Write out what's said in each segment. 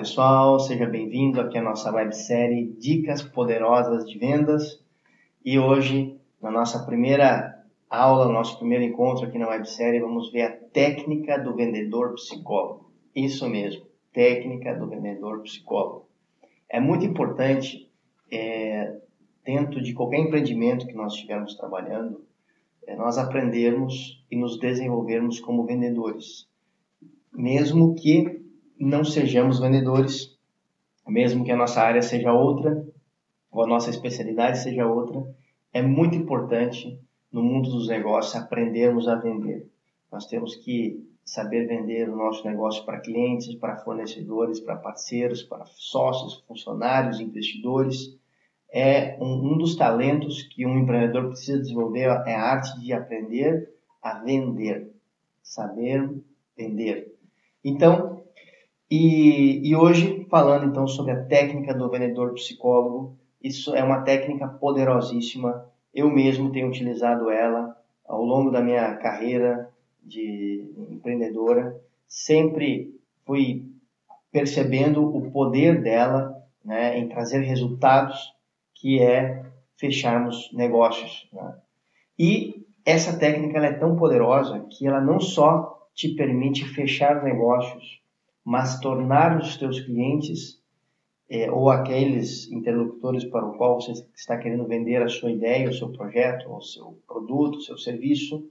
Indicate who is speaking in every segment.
Speaker 1: pessoal, seja bem-vindo aqui à nossa websérie Dicas Poderosas de Vendas. E hoje, na nossa primeira aula, no nosso primeiro encontro aqui na websérie, vamos ver a técnica do vendedor psicólogo. Isso mesmo, técnica do vendedor psicólogo. É muito importante, é, dentro de qualquer empreendimento que nós estivermos trabalhando, é, nós aprendermos e nos desenvolvermos como vendedores. Mesmo que não sejamos vendedores, mesmo que a nossa área seja outra, ou a nossa especialidade seja outra, é muito importante no mundo dos negócios aprendermos a vender. Nós temos que saber vender o nosso negócio para clientes, para fornecedores, para parceiros, para sócios, funcionários, investidores. É um, um dos talentos que um empreendedor precisa desenvolver é a arte de aprender a vender, saber vender. Então, e, e hoje, falando então sobre a técnica do vendedor psicólogo, isso é uma técnica poderosíssima. Eu mesmo tenho utilizado ela ao longo da minha carreira de empreendedora. Sempre fui percebendo o poder dela né, em trazer resultados, que é fecharmos negócios. Né? E essa técnica é tão poderosa que ela não só te permite fechar negócios, mas tornar os teus clientes é, ou aqueles interlocutores para o qual você está querendo vender a sua ideia, o seu projeto, o seu produto, o seu serviço,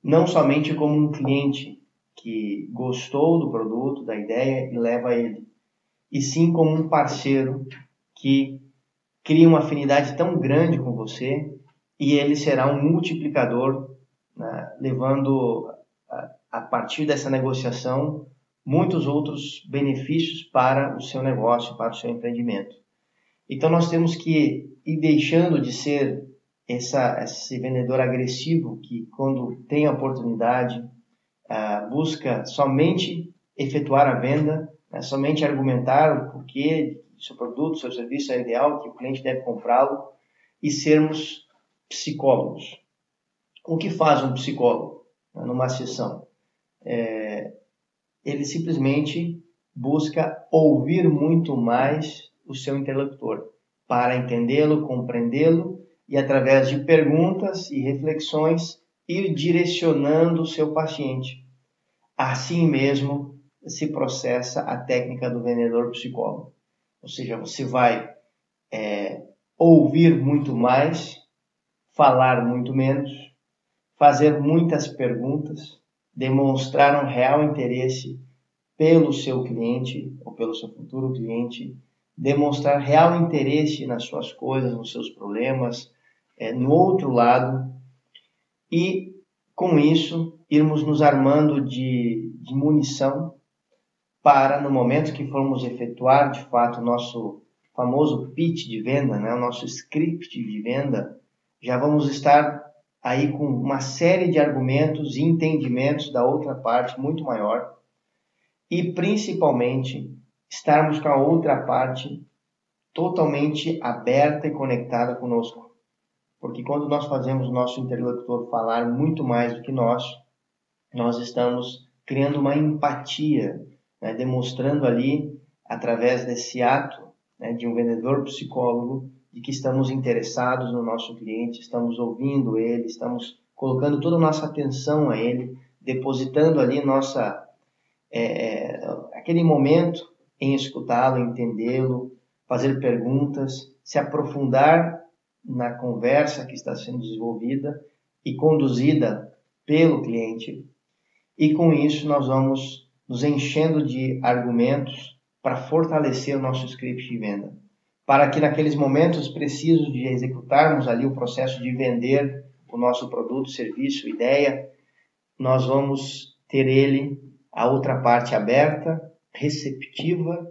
Speaker 1: não somente como um cliente que gostou do produto, da ideia e leva ele, e sim como um parceiro que cria uma afinidade tão grande com você e ele será um multiplicador, né, levando a, a partir dessa negociação muitos outros benefícios para o seu negócio, para o seu empreendimento. Então nós temos que ir deixando de ser essa, esse vendedor agressivo que, quando tem a oportunidade, uh, busca somente efetuar a venda, né, somente argumentar o porquê seu produto, seu serviço é ideal, que o cliente deve comprá-lo, e sermos psicólogos. O que faz um psicólogo né, numa sessão? É, ele simplesmente busca ouvir muito mais o seu interlocutor para entendê-lo, compreendê-lo e através de perguntas e reflexões ir direcionando o seu paciente. Assim mesmo se processa a técnica do vendedor psicólogo. Ou seja, você vai é, ouvir muito mais, falar muito menos, fazer muitas perguntas demonstrar um real interesse pelo seu cliente ou pelo seu futuro cliente, demonstrar real interesse nas suas coisas, nos seus problemas, é, no outro lado, e com isso irmos nos armando de, de munição para, no momento que formos efetuar de fato o nosso famoso pitch de venda, né, o nosso script de venda, já vamos estar aí com uma série de argumentos e entendimentos da outra parte muito maior e principalmente estarmos com a outra parte totalmente aberta e conectada conosco. Porque quando nós fazemos o nosso interlocutor falar muito mais do que nós, nós estamos criando uma empatia, né, demonstrando ali, através desse ato né, de um vendedor psicólogo, de que estamos interessados no nosso cliente, estamos ouvindo ele, estamos colocando toda a nossa atenção a ele, depositando ali nossa é, é aquele momento em escutá-lo, entendê-lo, fazer perguntas, se aprofundar na conversa que está sendo desenvolvida e conduzida pelo cliente. E com isso nós vamos nos enchendo de argumentos para fortalecer o nosso script de venda para que naqueles momentos precisos de executarmos ali o processo de vender o nosso produto, serviço, ideia, nós vamos ter ele, a outra parte aberta, receptiva,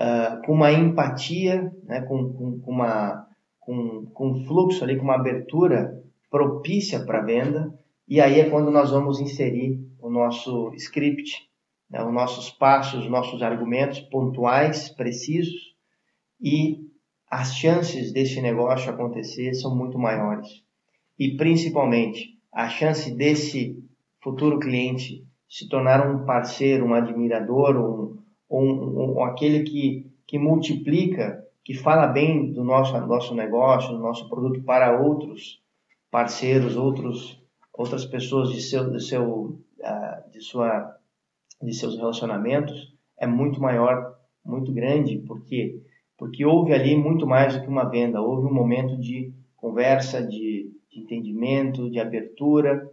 Speaker 1: uh, com uma empatia, né, com, com, com, uma, com, com um fluxo ali, com uma abertura propícia para a venda, e aí é quando nós vamos inserir o nosso script, né, os nossos passos, os nossos argumentos pontuais, precisos, e as chances desse negócio acontecer são muito maiores. E principalmente, a chance desse futuro cliente se tornar um parceiro, um admirador, um, um, um, aquele que, que multiplica, que fala bem do nosso, nosso negócio, do nosso produto para outros parceiros, outros, outras pessoas de, seu, de, seu, uh, de, sua, de seus relacionamentos, é muito maior, muito grande, porque porque houve ali muito mais do que uma venda, houve um momento de conversa, de, de entendimento, de abertura,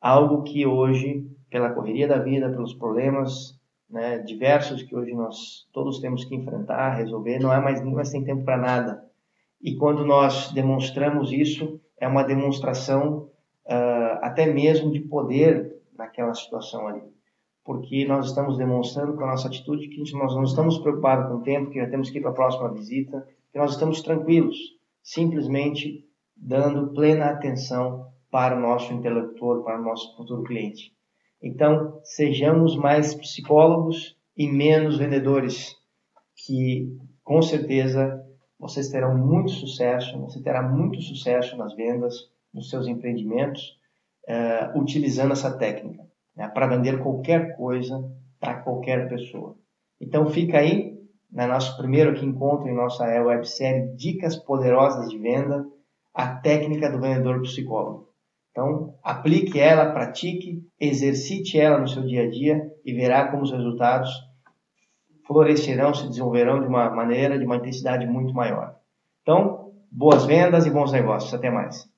Speaker 1: algo que hoje, pela correria da vida, pelos problemas né, diversos que hoje nós todos temos que enfrentar, resolver, não é mais, não é sem tempo para nada. E quando nós demonstramos isso, é uma demonstração uh, até mesmo de poder naquela situação ali porque nós estamos demonstrando com a nossa atitude que nós não estamos preocupados com o tempo, que já temos que ir para a próxima visita, que nós estamos tranquilos, simplesmente dando plena atenção para o nosso interlocutor, para o nosso futuro cliente. Então, sejamos mais psicólogos e menos vendedores, que com certeza vocês terão muito sucesso, você terá muito sucesso nas vendas, nos seus empreendimentos, uh, utilizando essa técnica né, para vender qualquer coisa para qualquer pessoa. Então fica aí, na né, nosso primeiro encontro em nossa websérie Dicas Poderosas de Venda, a técnica do vendedor psicólogo. Então, aplique ela, pratique, exercite ela no seu dia a dia e verá como os resultados florescerão, se desenvolverão de uma maneira, de uma intensidade muito maior. Então, boas vendas e bons negócios. Até mais.